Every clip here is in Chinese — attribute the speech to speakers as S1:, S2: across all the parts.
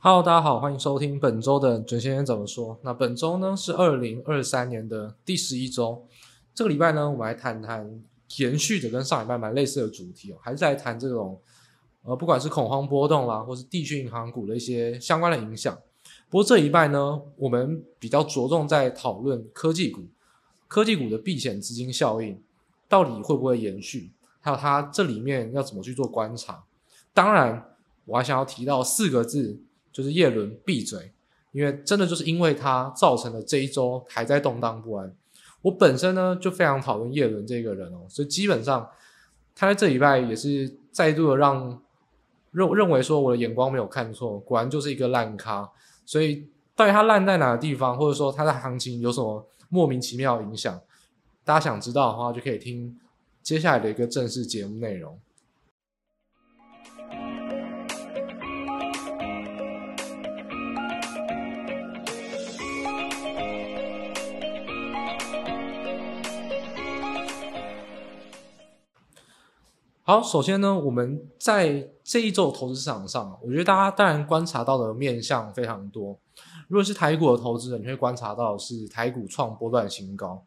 S1: Hello，大家好，欢迎收听本周的准先生怎么说。那本周呢是二零二三年的第十一周，这个礼拜呢，我们来谈谈延续的跟上礼拜蛮类似的主题哦，还是来谈这种呃，不管是恐慌波动啦，或是地区银行股的一些相关的影响。不过这一拜呢，我们比较着重在讨论科技股，科技股的避险资金效应到底会不会延续，还有它这里面要怎么去做观察。当然，我还想要提到四个字。就是叶伦闭嘴，因为真的就是因为他造成了这一周还在动荡不安。我本身呢就非常讨厌叶伦这个人哦，所以基本上他在这礼拜也是再度的让认认为说我的眼光没有看错，果然就是一个烂咖。所以到底他烂在哪个地方，或者说他的行情有什么莫名其妙影响，大家想知道的话，就可以听接下来的一个正式节目内容。好，首先呢，我们在这一周投资市场上，我觉得大家当然观察到的面向非常多。如果是台股的投资人，你会观察到是台股创波段新高。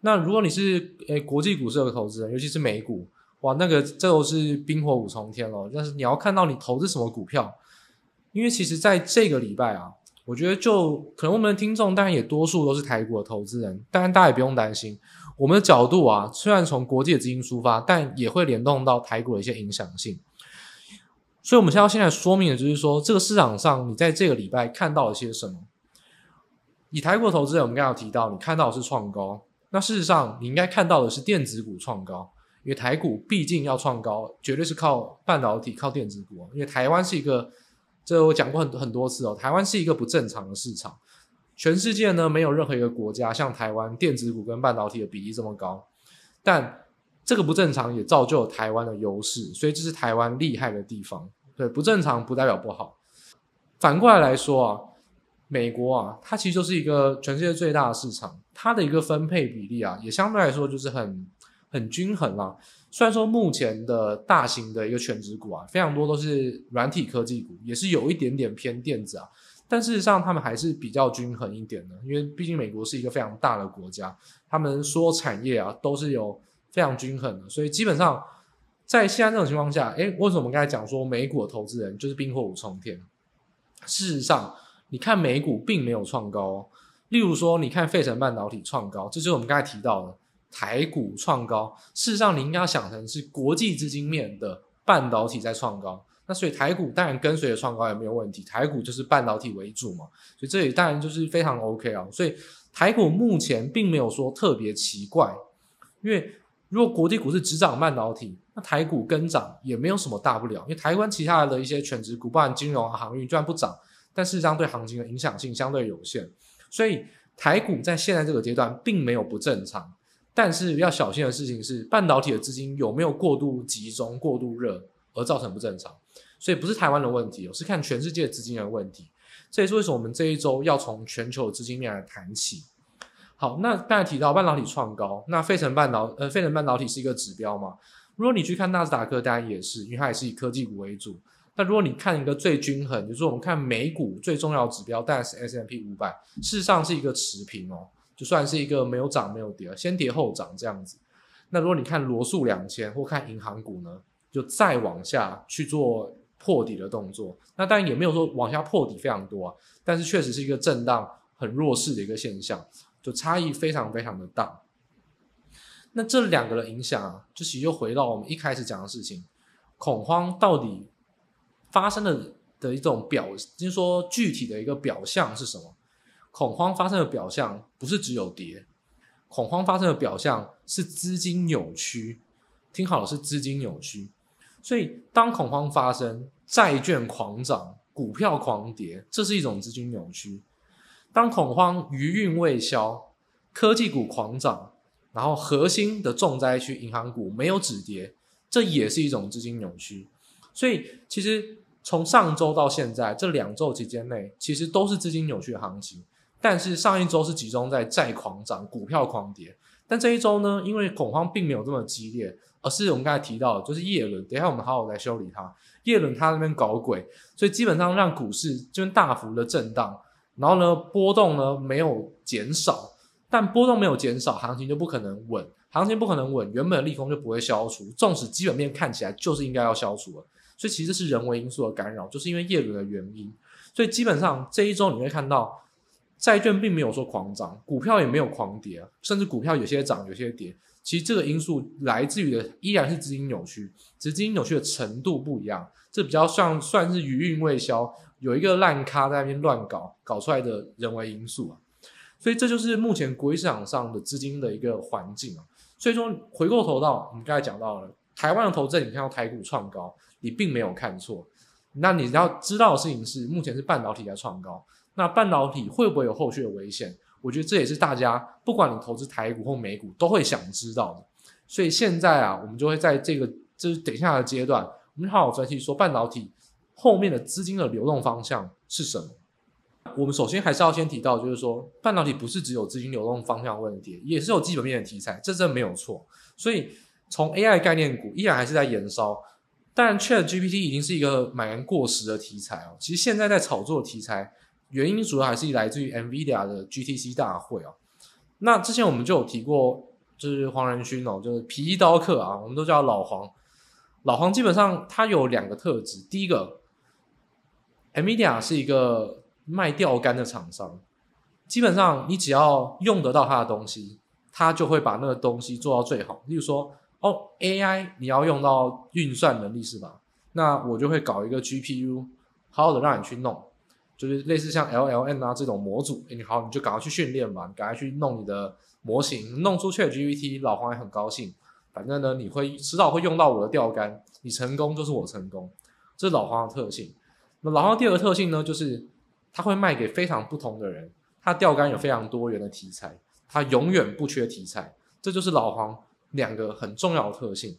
S1: 那如果你是诶国际股市的投资人，尤其是美股，哇，那个这都是冰火五重天了。但是你要看到你投资什么股票，因为其实在这个礼拜啊，我觉得就可能我们的听众当然也多数都是台股的投资人，当然大家也不用担心。我们的角度啊，虽然从国际的资金出发，但也会联动到台股的一些影响性。所以，我们现在要现在说明的就是说，这个市场上你在这个礼拜看到了些什么？以台股投资人，我们刚刚提到，你看到的是创高。那事实上，你应该看到的是电子股创高，因为台股毕竟要创高，绝对是靠半导体、靠电子股。因为台湾是一个，这我讲过很多很多次哦，台湾是一个不正常的市场。全世界呢，没有任何一个国家像台湾电子股跟半导体的比例这么高，但这个不正常也造就了台湾的优势，所以这是台湾厉害的地方。对，不正常不代表不好。反过来来说啊，美国啊，它其实就是一个全世界最大的市场，它的一个分配比例啊，也相对来说就是很很均衡啦。虽然说目前的大型的一个全职股啊，非常多都是软体科技股，也是有一点点偏电子啊。但事实上，他们还是比较均衡一点的，因为毕竟美国是一个非常大的国家，他们说产业啊都是有非常均衡的，所以基本上在现在这种情况下，诶，为什么我们刚才讲说美股投资人就是冰火五重天？事实上，你看美股并没有创高，例如说，你看费城半导体创高，这就是我们刚才提到的台股创高。事实上，你应该想成是国际资金面的半导体在创高。那所以台股当然跟随着创高也没有问题，台股就是半导体为主嘛，所以这里当然就是非常 OK 啊。所以台股目前并没有说特别奇怪，因为如果国际股市只涨半导体，那台股跟涨也没有什么大不了。因为台湾其他的一些权值股，包含金融啊、航运，虽然不涨，但事实上对行情的影响性相对有限。所以台股在现在这个阶段并没有不正常，但是要小心的事情是半导体的资金有没有过度集中、过度热而造成不正常。所以不是台湾的问题，是看全世界资金的问题。这也是为什么我们这一周要从全球资金面来谈起。好，那刚才提到半导体创高，那费城半导呃费城半导体是一个指标嘛？如果你去看纳斯达克，当然也是，因为它也是以科技股为主。那如果你看一个最均衡，就是我们看美股最重要的指标，当然是 S&P 500，事实上是一个持平哦，就算是一个没有涨没有跌，先跌后涨这样子。那如果你看罗素两千或看银行股呢，就再往下去做。破底的动作，那当然也没有说往下破底非常多啊，但是确实是一个震荡很弱势的一个现象，就差异非常非常的大。那这两个的影响啊，就其实又回到我们一开始讲的事情，恐慌到底发生的的一种表，就是说具体的一个表象是什么？恐慌发生的表象不是只有跌，恐慌发生的表象是资金扭曲，听好了，是资金扭曲。所以当恐慌发生，债券狂涨，股票狂跌，这是一种资金扭曲。当恐慌余韵未消，科技股狂涨，然后核心的重灾区银行股没有止跌，这也是一种资金扭曲。所以其实从上周到现在这两周期间内，其实都是资金扭曲的行情。但是上一周是集中在债狂涨，股票狂跌。但这一周呢，因为恐慌并没有这么激烈，而是我们刚才提到，就是叶伦。等一下我们好好来修理它。叶伦他那边搞鬼，所以基本上让股市这边大幅的震荡，然后呢波动呢没有减少，但波动没有减少，行情就不可能稳，行情不可能稳，原本的利空就不会消除，纵使基本面看起来就是应该要消除了，所以其实是人为因素的干扰，就是因为叶伦的原因，所以基本上这一周你会看到债券并没有说狂涨，股票也没有狂跌，甚至股票有些涨有些跌。其实这个因素来自于的依然是资金扭曲，只是资金扭曲的程度不一样。这比较像算是余韵未消，有一个烂咖在那边乱搞，搞出来的人为因素啊。所以这就是目前国际市场上的资金的一个环境啊。所以说回过头到我们刚才讲到了台湾的投资，你看到台股创高，你并没有看错。那你要知道的事情是，目前是半导体在创高，那半导体会不会有后续的危险？我觉得这也是大家不管你投资台股或美股都会想知道的，所以现在啊，我们就会在这个就是等一下的阶段，我们好好分析说半导体后面的资金的流动方向是什么。我们首先还是要先提到，就是说半导体不是只有资金流动方向问题，也是有基本面的题材，这真没有错。所以从 AI 概念股依然还是在延烧，但 ChatGPT 已经是一个蛮过时的题材哦。其实现在在炒作的题材。原因主要还是来自于 NVIDIA 的 GTC 大会哦。那之前我们就有提过，就是黄仁勋哦，就是皮衣刀客啊，我们都叫老黄。老黄基本上他有两个特质，第一个，NVIDIA 是一个卖钓竿的厂商，基本上你只要用得到他的东西，他就会把那个东西做到最好。例如说，哦，AI 你要用到运算能力是吧？那我就会搞一个 GPU，好好的让你去弄。就是类似像 LLM 啊这种模组，哎，你好，你就赶快去训练吧，你赶快去弄你的模型，弄出 ChatGPT，老黄也很高兴。反正呢，你会迟早会用到我的钓竿，你成功就是我成功，这是老黄的特性。那老黄第二个特性呢，就是他会卖给非常不同的人，他钓竿有非常多元的题材，他永远不缺题材，这就是老黄两个很重要的特性。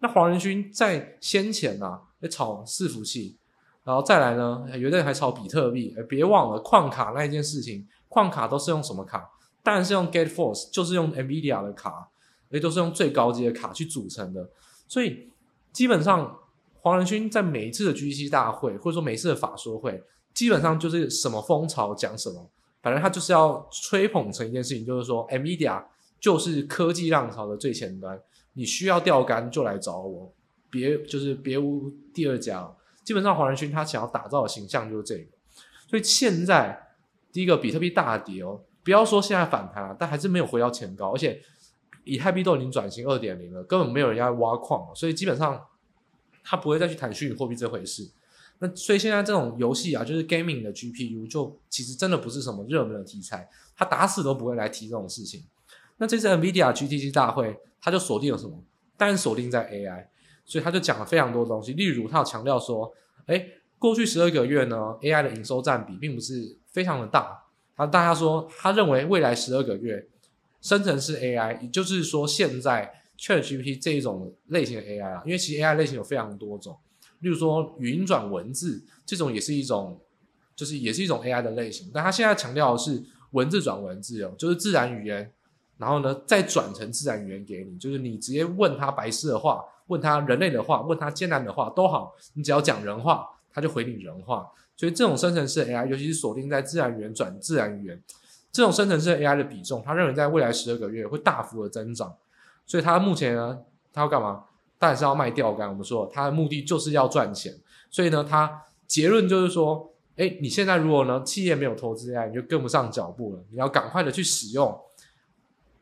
S1: 那黄仁勋在先前呐、啊，在炒伺服器。然后再来呢，有的人还炒比特币，哎，别忘了矿卡那一件事情，矿卡都是用什么卡？当然是用 Gate Force，就是用 NVIDIA 的卡，也都是用最高级的卡去组成的。所以基本上黄仁勋在每一次的 GTC 大会，或者说每一次的法说会，基本上就是什么风潮讲什么，反正他就是要吹捧成一件事情，就是说 NVIDIA 就是科技浪潮的最前端，你需要钓竿就来找我，别就是别无第二家。基本上黄仁勋他想要打造的形象就是这个，所以现在第一个比特币大跌哦，不要说现在反弹了，但还是没有回到前高，而且以太币都已经转型二点零了，根本没有人要挖矿，所以基本上他不会再去谈虚拟货币这回事。那所以现在这种游戏啊，就是 gaming 的 GPU 就其实真的不是什么热门的题材，他打死都不会来提这种事情。那这次 NVIDIA GTC 大会，他就锁定了什么？当然锁定在 AI。所以他就讲了非常多东西，例如他有强调说，哎，过去十二个月呢，AI 的营收占比并不是非常的大。他大家说，他认为未来十二个月，生成式 AI，也就是说现在 ChatGPT 这一种类型的 AI 啊，因为其实 AI 类型有非常多种，例如说语音转文字这种也是一种，就是也是一种 AI 的类型。但他现在强调的是文字转文字哦，就是自然语言，然后呢再转成自然语言给你，就是你直接问他白痴的话。问他人类的话，问他艰难的话都好，你只要讲人话，他就回你人话。所以这种生成式 AI，尤其是锁定在自然语言转自然语言这种生成式 AI 的比重，他认为在未来十二个月会大幅的增长。所以他目前呢，他要干嘛？当然是要卖钓竿。我们说他的目的就是要赚钱。所以呢，他结论就是说，哎，你现在如果呢企业没有投资 AI，你就跟不上脚步了。你要赶快的去使用，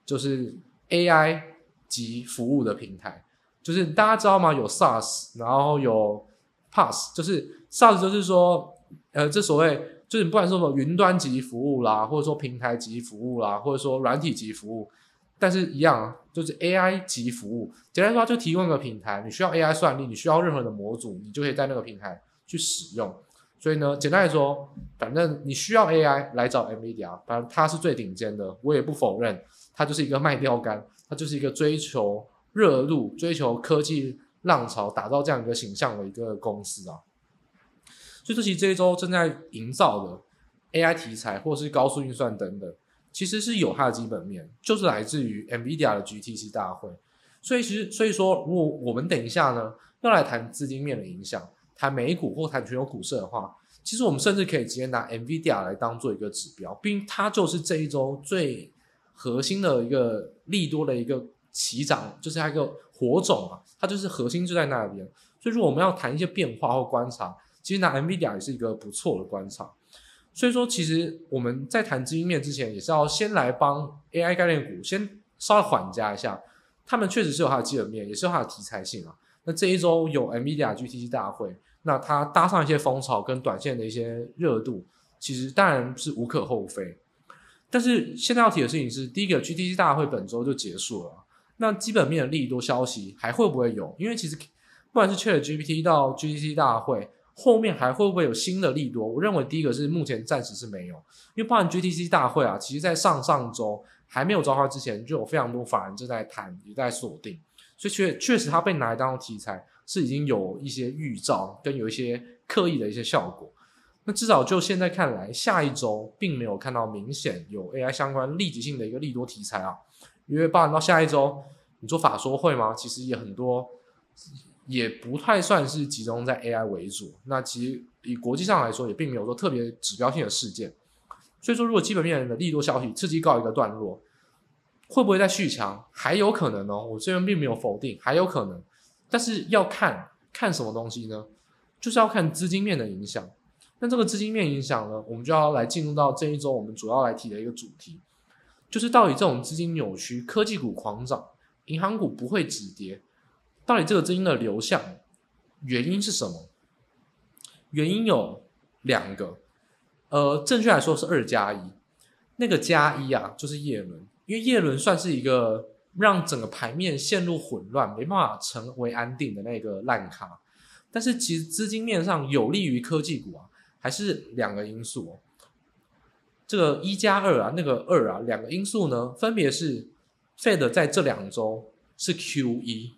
S1: 就是 AI 及服务的平台。就是大家知道吗？有 SaaS，然后有 PaaS，就是 SaaS 就是说，呃，这所谓就是不管说什么云端级服务啦，或者说平台级服务啦，或者说软体级服务，但是一样，就是 AI 级服务。简单说，就提供一个平台，你需要 AI 算力，你需要任何的模组，你就可以在那个平台去使用。所以呢，简单来说，反正你需要 AI 来找 NVIDIA，反正它是最顶尖的，我也不否认，它就是一个卖钓竿，它就是一个追求。热入追求科技浪潮，打造这样一个形象的一个公司啊，所以这其实这一周正在营造的 AI 题材，或是高速运算等等，其实是有它的基本面，就是来自于 NVIDIA 的 GTC 大会。所以其实所以说，如果我们等一下呢要来谈资金面的影响，谈美股或谈全球股市的话，其实我们甚至可以直接拿 NVIDIA 来当做一个指标，并它就是这一周最核心的一个利多的一个起涨，就是它一个火种啊，它就是核心就在那边。所以说我们要谈一些变化或观察，其实拿 NVIDIA 也是一个不错的观察。所以说，其实我们在谈资金面之前，也是要先来帮 AI 概念股先稍微缓加一下。他们确实是有它的基本面，也是有它的题材性啊。那这一周有 NVIDIA GTC 大会，那它搭上一些风潮跟短线的一些热度，其实当然是无可厚非。但是现在要提的事情是，第一个 GTC 大会本周就结束了，那基本面的利多消息还会不会有？因为其实不管是 ChatGPT 到 GTC 大会。后面还会不会有新的利多？我认为第一个是目前暂时是没有，因为包含 GTC 大会啊，其实在上上周还没有召开之前，就有非常多法人正在谈，也在锁定，所以确确实它被拿来当做题材，是已经有一些预兆跟有一些刻意的一些效果。那至少就现在看来，下一周并没有看到明显有 AI 相关立即性的一个利多题材啊，因为包含到下一周，你做法说会吗？其实也很多。也不太算是集中在 AI 为主，那其实以国际上来说，也并没有说特别指标性的事件。所以说，如果基本面的利多消息刺激告一个段落，会不会再续强？还有可能哦，我这边并没有否定，还有可能。但是要看看什么东西呢？就是要看资金面的影响。那这个资金面影响呢，我们就要来进入到这一周我们主要来提的一个主题，就是到底这种资金扭曲，科技股狂涨，银行股不会止跌。到底这个资金的流向原因是什么？原因有两个，呃，正确来说是二加一。那个加一啊，就是叶伦，因为叶伦算是一个让整个盘面陷入混乱、没办法成为安定的那个烂咖。但是其实资金面上有利于科技股啊，还是两个因素哦。这个一加二啊，那个二啊，两个因素呢，分别是 Fed 在这两周是 QE。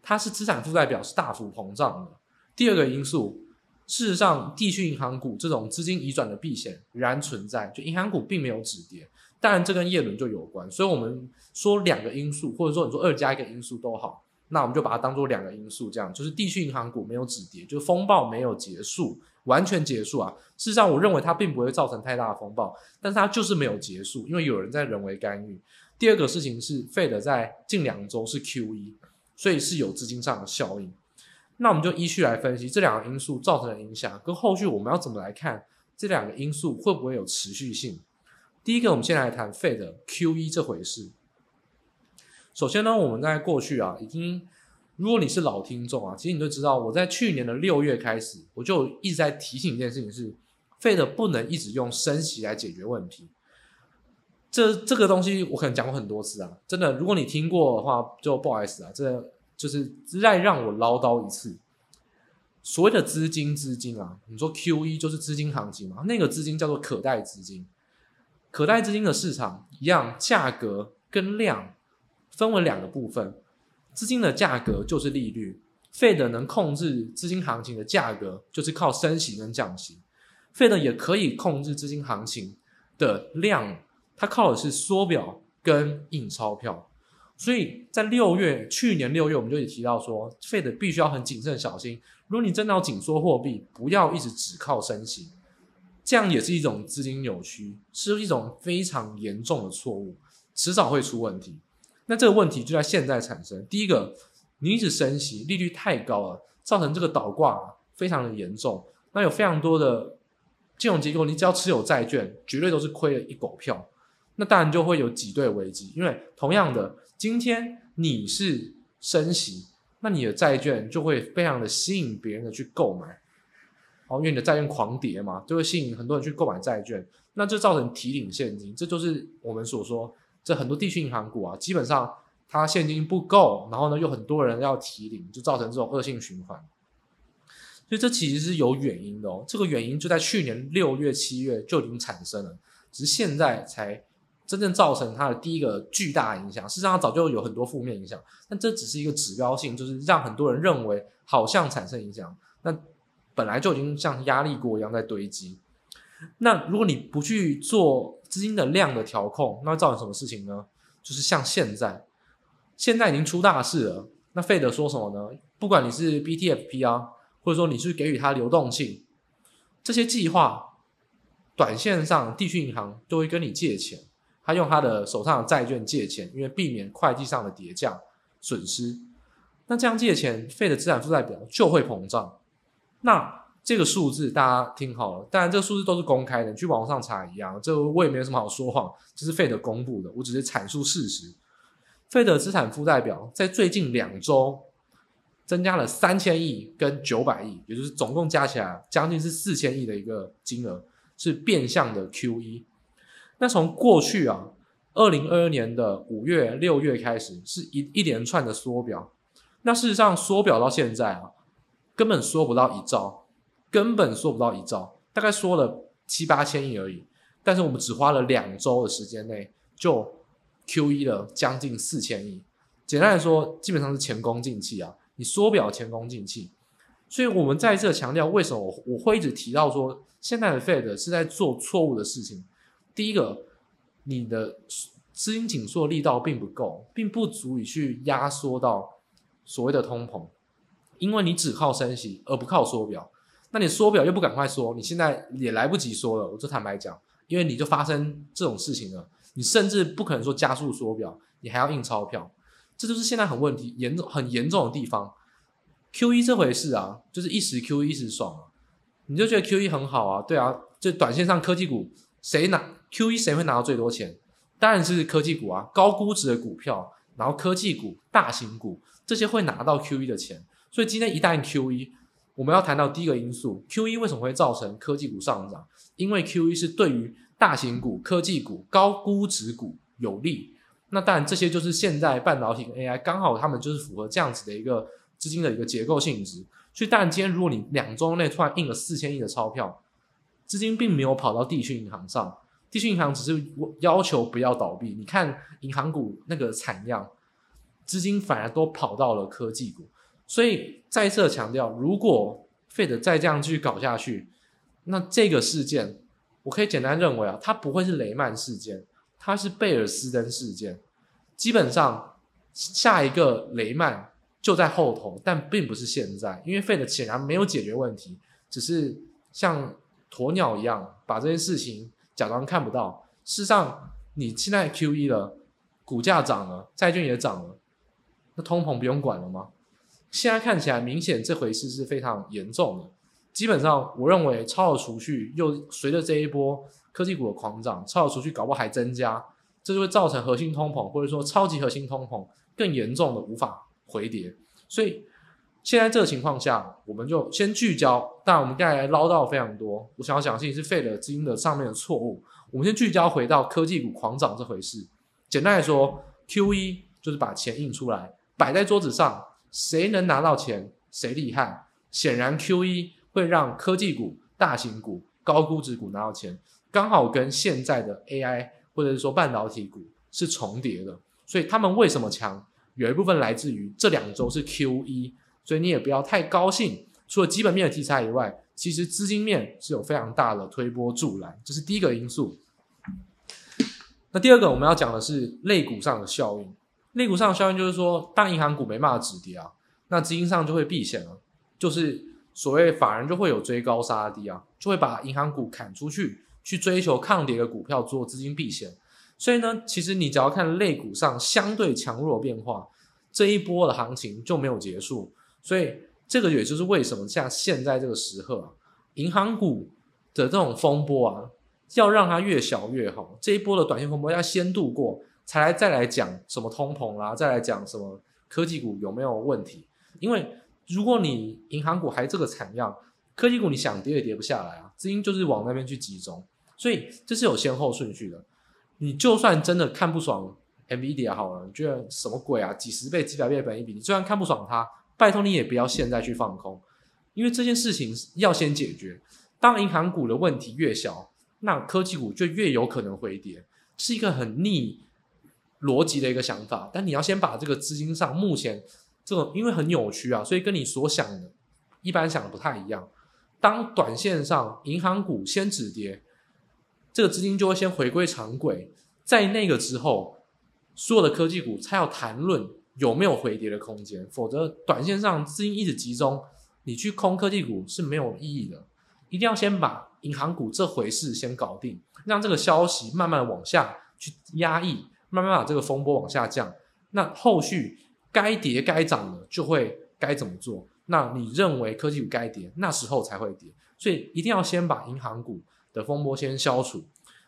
S1: 它是资产负债表是大幅膨胀的。第二个因素，事实上，地区银行股这种资金移转的避险仍然存在，就银行股并没有止跌。当然，这跟叶伦就有关。所以，我们说两个因素，或者说你说二加一个因素都好，那我们就把它当做两个因素，这样就是地区银行股没有止跌，就风暴没有结束，完全结束啊。事实上，我认为它并不会造成太大的风暴，但是它就是没有结束，因为有人在人为干预。第二个事情是，Fed 在近两周是 QE。所以是有资金上的效应，那我们就依序来分析这两个因素造成的影响，跟后续我们要怎么来看这两个因素会不会有持续性。第一个，我们先来谈 Fed QE 这回事。首先呢，我们在过去啊，已经如果你是老听众啊，其实你就知道我在去年的六月开始，我就一直在提醒一件事情是，Fed 不能一直用升息来解决问题。这这个东西我可能讲过很多次啊，真的，如果你听过的话，就不好意思啊，这就是再让我唠叨一次。所谓的资金，资金啊，你说 QE 就是资金行情嘛？那个资金叫做可贷资金，可贷资金的市场一样，价格跟量分为两个部分，资金的价格就是利率，Fed 能控制资金行情的价格，就是靠升息跟降息，Fed 也可以控制资金行情的量。它靠的是缩表跟印钞票，所以在六月，去年六月我们就也提到说，Fed 必须要很谨慎小心。如果你真的要紧缩货币，不要一直只靠升息，这样也是一种资金扭曲，是一种非常严重的错误，迟早会出问题。那这个问题就在现在产生。第一个，你一直升息，利率太高了，造成这个倒挂非常的严重。那有非常多的金融机构，你只要持有债券，绝对都是亏了一狗票。那当然就会有挤兑危机，因为同样的，今天你是升息，那你的债券就会非常的吸引别人的去购买，哦，因为你的债券狂跌嘛，就会吸引很多人去购买债券，那就造成提领现金，这就是我们所说，这很多地区银行股啊，基本上它现金不够，然后呢又很多人要提领，就造成这种恶性循环，所以这其实是有原因的哦，这个原因就在去年六月、七月就已经产生了，只是现在才。真正造成它的第一个巨大影响，事实上早就有很多负面影响，但这只是一个指标性，就是让很多人认为好像产生影响，那本来就已经像压力锅一样在堆积。那如果你不去做资金的量的调控，那会造成什么事情呢？就是像现在，现在已经出大事了。那费德说什么呢？不管你是 BTFP 啊，或者说你是给予它流动性，这些计划，短线上地区银行都会跟你借钱，他用他的手上的债券借钱，因为避免会计上的叠价损失。那这样借钱，费的资产负债表就会膨胀。那这个数字大家听好了，当然这个数字都是公开的，你去网上查一样。这我也没有什么好说谎，这是费德公布的，我只是阐述事实。费德资产负债表在最近两周增加了三千亿跟九百亿，也就是总共加起来将近是四千亿的一个金额，是变相的 QE。那从过去啊，二零二二年的五月、六月开始，是一一连串的缩表。那事实上缩表到现在啊，根本缩不到一兆，根本缩不到一兆，大概缩了七八千亿而已。但是我们只花了两周的时间内就 QE 了将近四千亿。简单来说，基本上是前功尽弃啊！你缩表前功尽弃，所以我们在这强调为什么我我会一直提到说，现在的 Fed 是在做错误的事情。第一个，你的资金紧缩力道并不够，并不足以去压缩到。所谓的通膨，因为你只靠升息而不靠缩表，那你缩表又不赶快缩，你现在也来不及缩了。我就坦白讲，因为你就发生这种事情了，你甚至不可能说加速缩表，你还要印钞票，这就是现在很问题严重、很严重的地方。QE 这回事啊，就是一时 QE 一时爽啊，你就觉得 QE 很好啊，对啊，就短线上科技股谁拿 QE 谁会拿到最多钱？当然是科技股啊，高估值的股票，然后科技股、大型股。这些会拿到 QE 的钱，所以今天一旦 QE，我们要谈到第一个因素，QE 为什么会造成科技股上涨？因为 QE 是对于大型股、科技股、高估值股有利。那当然，这些就是现在半导体跟 AI 刚好他们就是符合这样子的一个资金的一个结构性质。所以，当然今天如果你两周内突然印了四千亿的钞票，资金并没有跑到地区银行上，地区银行只是要求不要倒闭。你看银行股那个惨样。资金反而都跑到了科技股，所以再次强调，如果 Fed 再这样继续搞下去，那这个事件我可以简单认为啊，它不会是雷曼事件，它是贝尔斯登事件。基本上下一个雷曼就在后头，但并不是现在，因为 Fed 显然没有解决问题，只是像鸵鸟一样把这件事情假装看不到。事实上，你现在 QE 了，股价涨了，债券也涨了。那通膨不用管了吗？现在看起来明显这回事是非常严重的。基本上，我认为超额储蓄又随着这一波科技股的狂涨，超额储蓄搞不好还增加，这就会造成核心通膨或者说超级核心通膨更严重的无法回跌。所以现在这个情况下，我们就先聚焦。当然，我们刚才捞到非常多，我想要讲的是费了资金的上面的错误。我们先聚焦回到科技股狂涨这回事。简单来说，QE 就是把钱印出来。摆在桌子上，谁能拿到钱，谁厉害。显然，QE 会让科技股、大型股、高估值股拿到钱，刚好跟现在的 AI 或者是说半导体股是重叠的。所以他们为什么强？有一部分来自于这两周是 QE，所以你也不要太高兴。除了基本面的题材以外，其实资金面是有非常大的推波助澜，这是第一个因素。那第二个我们要讲的是类股上的效应。类股上的效应就是说，当银行股没办法止跌啊，那资金上就会避险了，就是所谓法人就会有追高杀低啊，就会把银行股砍出去，去追求抗跌的股票做资金避险。所以呢，其实你只要看类股上相对强弱变化，这一波的行情就没有结束。所以这个也就是为什么像现在这个时刻啊，银行股的这种风波啊，要让它越小越好。这一波的短线风波要先度过。才来再来讲什么通膨啦，再来讲什么科技股有没有问题？因为如果你银行股还这个惨样，科技股你想跌也跌不下来啊，资金就是往那边去集中，所以这是有先后顺序的。你就算真的看不爽 NVIDIA 好了，你觉得什么鬼啊？几十倍、几百倍的本益比，你就算看不爽它，拜托你也不要现在去放空，因为这件事情要先解决。当银行股的问题越小，那科技股就越有可能回跌，是一个很逆。逻辑的一个想法，但你要先把这个资金上目前这种，因为很扭曲啊，所以跟你所想的，一般想的不太一样。当短线上银行股先止跌，这个资金就会先回归常轨，在那个之后，所有的科技股才要谈论有没有回跌的空间，否则短线上资金一直集中，你去空科技股是没有意义的。一定要先把银行股这回事先搞定，让这个消息慢慢往下去压抑，慢慢把这个风波往下降。那后续该跌该涨的就会该怎么做？那你认为科技股该跌，那时候才会跌。所以一定要先把银行股的风波先消除。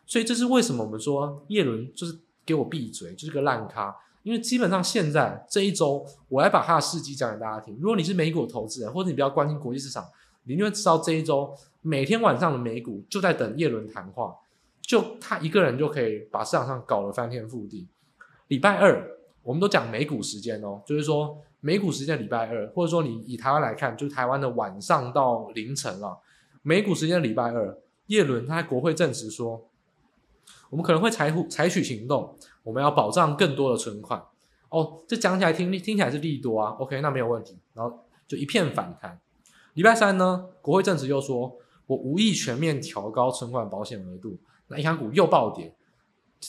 S1: 所以这是为什么我们说叶伦就是给我闭嘴，就是个烂咖。因为基本上现在这一周，我来把他的事迹讲给大家听。如果你是美股投资人，或者你比较关心国际市场，你就会知道这一周每天晚上的美股就在等叶伦谈话，就他一个人就可以把市场上搞得翻天覆地。礼拜二我们都讲美股时间哦，就是说美股时间礼拜二，或者说你以台湾来看，就是台湾的晚上到凌晨了。美股时间礼拜二，叶伦他在国会证实说，我们可能会采采取行动，我们要保障更多的存款。哦，这讲起来听听起来是利多啊，OK，那没有问题。然后就一片反弹。礼拜三呢，国会证实又说我无意全面调高存款保险额度，那银行股又暴跌，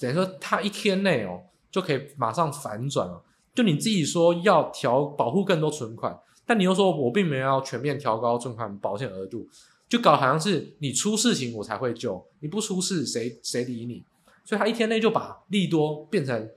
S1: 等于说它一天内哦就可以马上反转了。就你自己说要调保护更多存款，但你又说我并没有要全面调高存款保险额度。就搞好像是你出事情我才会救，你不出事谁谁理你？所以他一天内就把利多变成，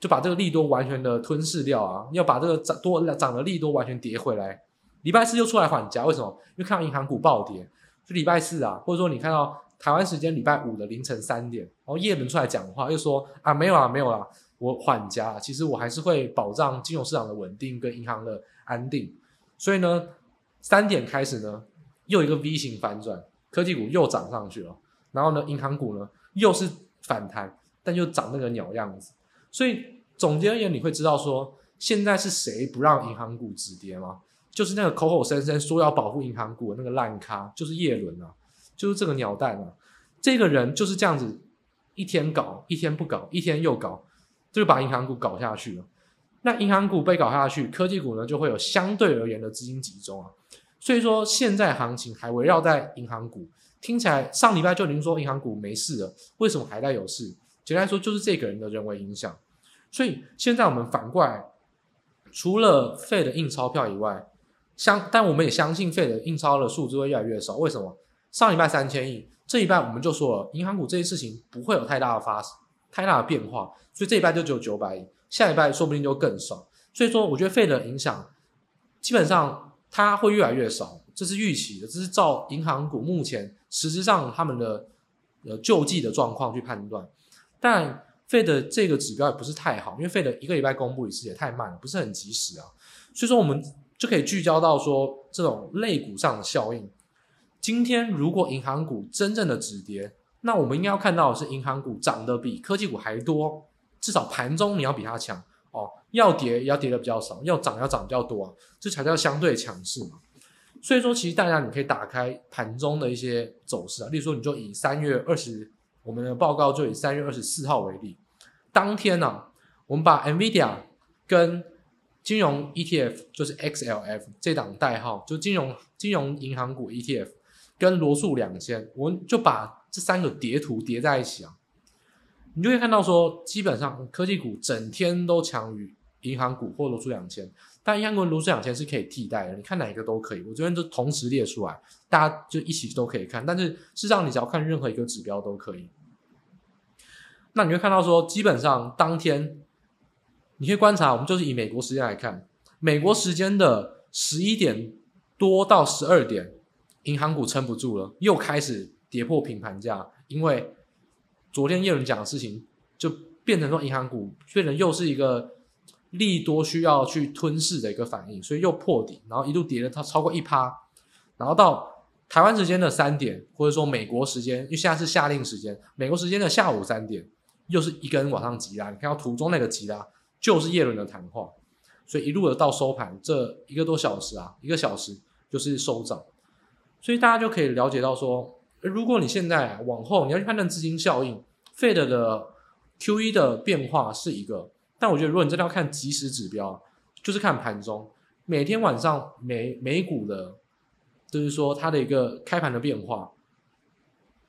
S1: 就把这个利多完全的吞噬掉啊！要把这个涨多涨的利多完全跌回来。礼拜四又出来缓价，为什么？因为看到银行股暴跌，就礼拜四啊，或者说你看到台湾时间礼拜五的凌晨三点，然后叶伦出来讲话又说啊没有啊没有啦，我缓颊，其实我还是会保障金融市场的稳定跟银行的安定。所以呢，三点开始呢。又一个 V 型反转，科技股又涨上去了，然后呢，银行股呢又是反弹，但又长那个鸟样子。所以总结而言，你会知道说，现在是谁不让银行股止跌吗？就是那个口口声声说要保护银行股那个烂咖，就是叶伦啊，就是这个鸟蛋啊，这个人就是这样子，一天搞，一天不搞，一天又搞，就把银行股搞下去了。那银行股被搞下去，科技股呢就会有相对而言的资金集中啊。所以说，现在行情还围绕在银行股，听起来上礼拜就已经说银行股没事了，为什么还在有事？简单说，就是这个人的人为影响。所以现在我们反过来，除了费的印钞票以外，相但我们也相信费的印钞的数字会越来越少。为什么？上礼拜三千亿，这一拜我们就说了，银行股这些事情不会有太大的发太大的变化，所以这一拜就只有九百亿，下一拜说不定就更少。所以说，我觉得费的影响基本上。它会越来越少，这是预期的，这是照银行股目前实质上他们的呃救济的状况去判断。但费的这个指标也不是太好，因为费的一个礼拜公布一次也太慢了，不是很及时啊。所以说我们就可以聚焦到说这种类股上的效应。今天如果银行股真正的止跌，那我们应该要看到的是银行股涨得比科技股还多，至少盘中你要比它强。哦，要跌也要跌的比较少，要涨要涨比较多啊，这才叫相对强势嘛。所以说，其实大家你可以打开盘中的一些走势啊，例如说，你就以三月二十，我们的报告就以三月二十四号为例，当天呢、啊，我们把 NVIDIA 跟金融 ETF，就是 XLF 这档代号，就金融金融银行股 ETF，跟罗素两千，我们就把这三个叠图叠在一起啊。你就会看到说，基本上科技股整天都强于银行股或罗素两千，但银行股罗素两千是可以替代的，你看哪一个都可以。我这边就同时列出来，大家就一起都可以看。但是事实上，你只要看任何一个指标都可以。那你会看到说，基本上当天你可以观察，我们就是以美国时间来看，美国时间的十一点多到十二点，银行股撑不住了，又开始跌破平盘价，因为。昨天叶伦讲的事情，就变成说银行股变成又是一个利多需要去吞噬的一个反应，所以又破底，然后一度跌了它超过一趴，然后到台湾时间的三点，或者说美国时间，因为现在是夏令时间，美国时间的下午三点，又是一根往上急拉，你看到图中那个急拉就是叶伦的谈话，所以一路的到收盘这一个多小时啊，一个小时就是收涨，所以大家就可以了解到说。如果你现在，往后你要去判断资金效应，Fed 的 QE 的变化是一个，但我觉得如果你真的要看即时指标，就是看盘中每天晚上美美股的，就是说它的一个开盘的变化，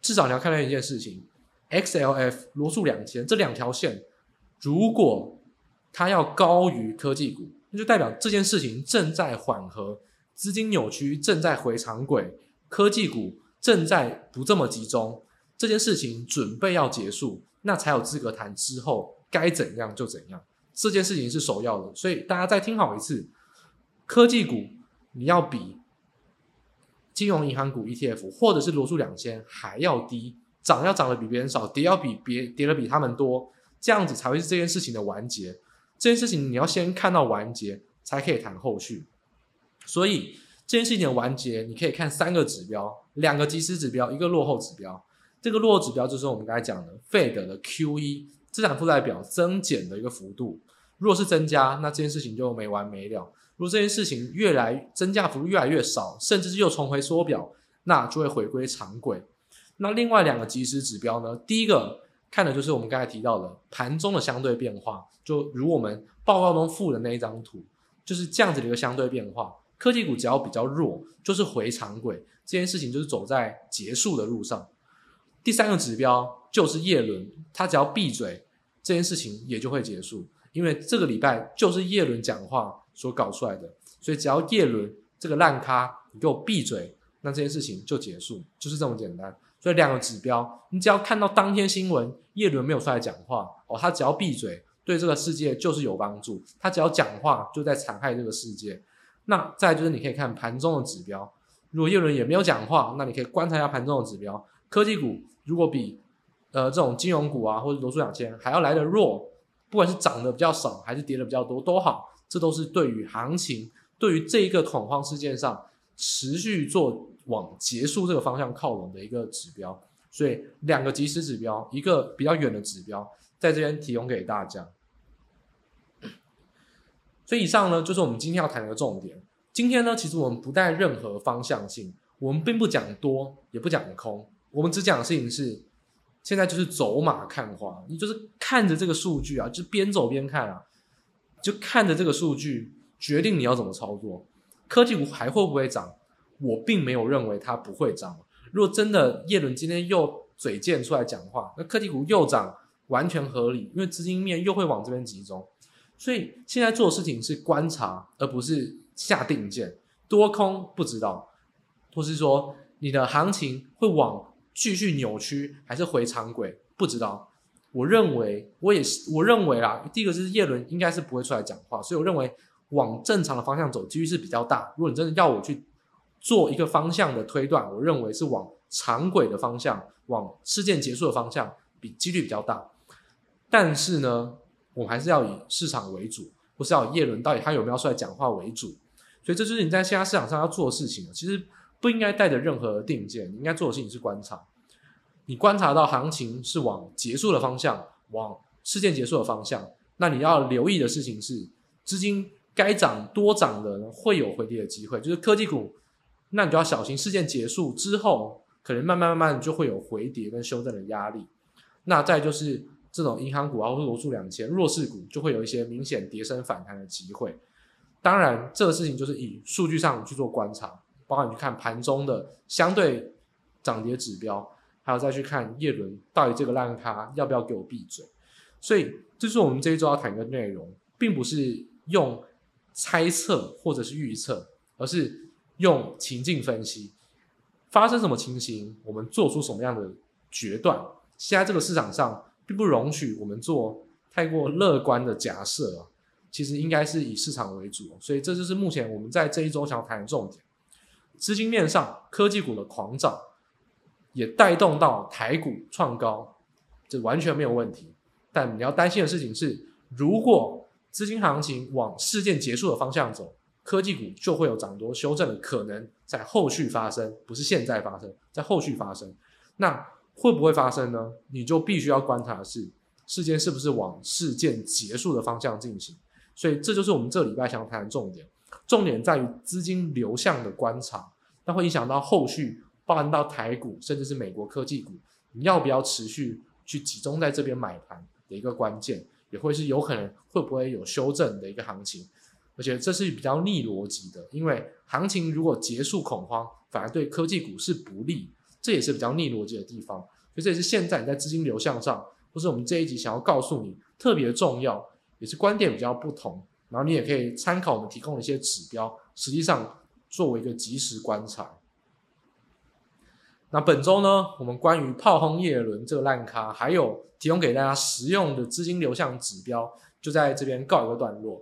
S1: 至少你要看到一件事情，XLF 罗素两千这两条线，如果它要高于科技股，那就代表这件事情正在缓和，资金扭曲正在回常轨，科技股正在不这么集中，这件事情准备要结束，那才有资格谈之后该怎样就怎样。这件事情是首要的，所以大家再听好一次，科技股你要比金融银行股 ETF 或者是罗素两千还要低，涨要涨得比别人少，跌要比别跌得比他们多，这样子才会是这件事情的完结。这件事情你要先看到完结，才可以谈后续。所以这件事情的完结，你可以看三个指标，两个即时指标，一个落后指标。这个落后指标就是我们刚才讲的 Fed 的 QE 资产负债表增减的一个幅度。如果是增加，那这件事情就没完没了。如果这件事情越来增加幅度越来越少，甚至是又重回缩表，那就会回归常轨。那另外两个即时指标呢？第一个看的就是我们刚才提到的盘中的相对变化，就如我们报告中附的那一张图，就是这样子的一个相对变化。科技股只要比较弱，就是回常轨，这件事情就是走在结束的路上。第三个指标就是叶伦，他只要闭嘴，这件事情也就会结束，因为这个礼拜就是叶伦讲话。所搞出来的，所以只要叶伦这个烂咖，你给我闭嘴，那这件事情就结束，就是这么简单。所以两个指标，你只要看到当天新闻，叶伦没有出来讲话，哦，他只要闭嘴，对这个世界就是有帮助。他只要讲话，就在残害这个世界。那再就是你可以看盘中的指标，如果叶伦也没有讲话，那你可以观察一下盘中的指标。科技股如果比呃这种金融股啊或者罗素两千还要来得弱，不管是涨得比较少还是跌得比较多都好。这都是对于行情，对于这一个恐慌事件上持续做往结束这个方向靠拢的一个指标。所以两个即时指标，一个比较远的指标，在这边提供给大家。所以以上呢，就是我们今天要谈的重点。今天呢，其实我们不带任何方向性，我们并不讲多，也不讲空，我们只讲的事情是，现在就是走马看花，你就是看着这个数据啊，就边走边看啊。就看着这个数据决定你要怎么操作，科技股还会不会涨？我并没有认为它不会涨。如果真的叶伦今天又嘴贱出来讲话，那科技股又涨完全合理，因为资金面又会往这边集中。所以现在做的事情是观察，而不是下定见。多空不知道，或是说你的行情会往继续扭曲，还是回常轨，不知道。我认为，我也是，我认为啦，第一个是叶伦应该是不会出来讲话，所以我认为往正常的方向走几率是比较大。如果你真的要我去做一个方向的推断，我认为是往常轨的方向，往事件结束的方向，比几率比较大。但是呢，我们还是要以市场为主，不是要以叶伦到底他有没有出来讲话为主。所以这就是你在现在市场上要做的事情，其实不应该带着任何定见，你应该做的事情是观察。你观察到行情是往结束的方向，往事件结束的方向，那你要留意的事情是，资金该涨多涨的，会有回跌的机会，就是科技股，那你就要小心，事件结束之后，可能慢慢慢慢就会有回跌跟修正的压力。那再就是这种银行股啊，或者罗素两千弱势股，就会有一些明显跌升反弹的机会。当然，这个事情就是以数据上去做观察，包括你去看盘中的相对涨跌指标。还有再去看叶伦到底这个烂咖要不要给我闭嘴，所以这是我们这一周要谈的内容，并不是用猜测或者是预测，而是用情境分析，发生什么情形，我们做出什么样的决断。现在这个市场上并不容许我们做太过乐观的假设啊，其实应该是以市场为主，所以这就是目前我们在这一周想要谈的重点。资金面上，科技股的狂涨。也带动到台股创高，这完全没有问题。但你要担心的事情是，如果资金行情往事件结束的方向走，科技股就会有涨多修正的可能在后续发生，不是现在发生，在后续发生。那会不会发生呢？你就必须要观察的是，事件是不是往事件结束的方向进行。所以这就是我们这礼拜想谈的重点，重点在于资金流向的观察，那会影响到后续。包含到台股，甚至是美国科技股，你要不要持续去集中在这边买盘的一个关键，也会是有可能会不会有修正的一个行情，而且这是比较逆逻辑的，因为行情如果结束恐慌，反而对科技股是不利，这也是比较逆逻辑的地方。所以这也是现在你在资金流向上，或是我们这一集想要告诉你特别重要，也是观点比较不同。然后你也可以参考我们提供的一些指标，实际上作为一个即时观察。那本周呢，我们关于炮轰叶伦这个烂咖，还有提供给大家实用的资金流向指标，就在这边告一个段落。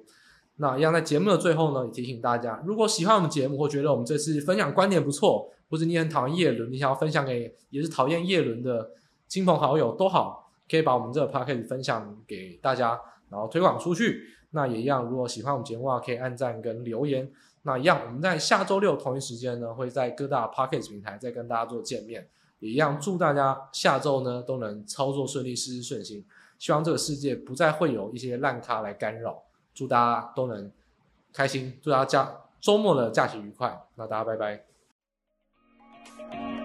S1: 那一样在节目的最后呢，也提醒大家，如果喜欢我们节目，或觉得我们这次分享观点不错，或者你很讨厌叶伦，你想要分享给也是讨厌叶伦的亲朋好友都好，可以把我们这个 podcast 分享给大家，然后推广出去。那也一样，如果喜欢我们节目的话，可以按赞跟留言。那一样，我们在下周六同一时间呢，会在各大 podcast 平台再跟大家做见面。也一样，祝大家下周呢都能操作顺利，事事顺心。希望这个世界不再会有一些烂咖来干扰。祝大家都能开心，祝大家假周末的假期愉快。那大家拜拜。Thank you.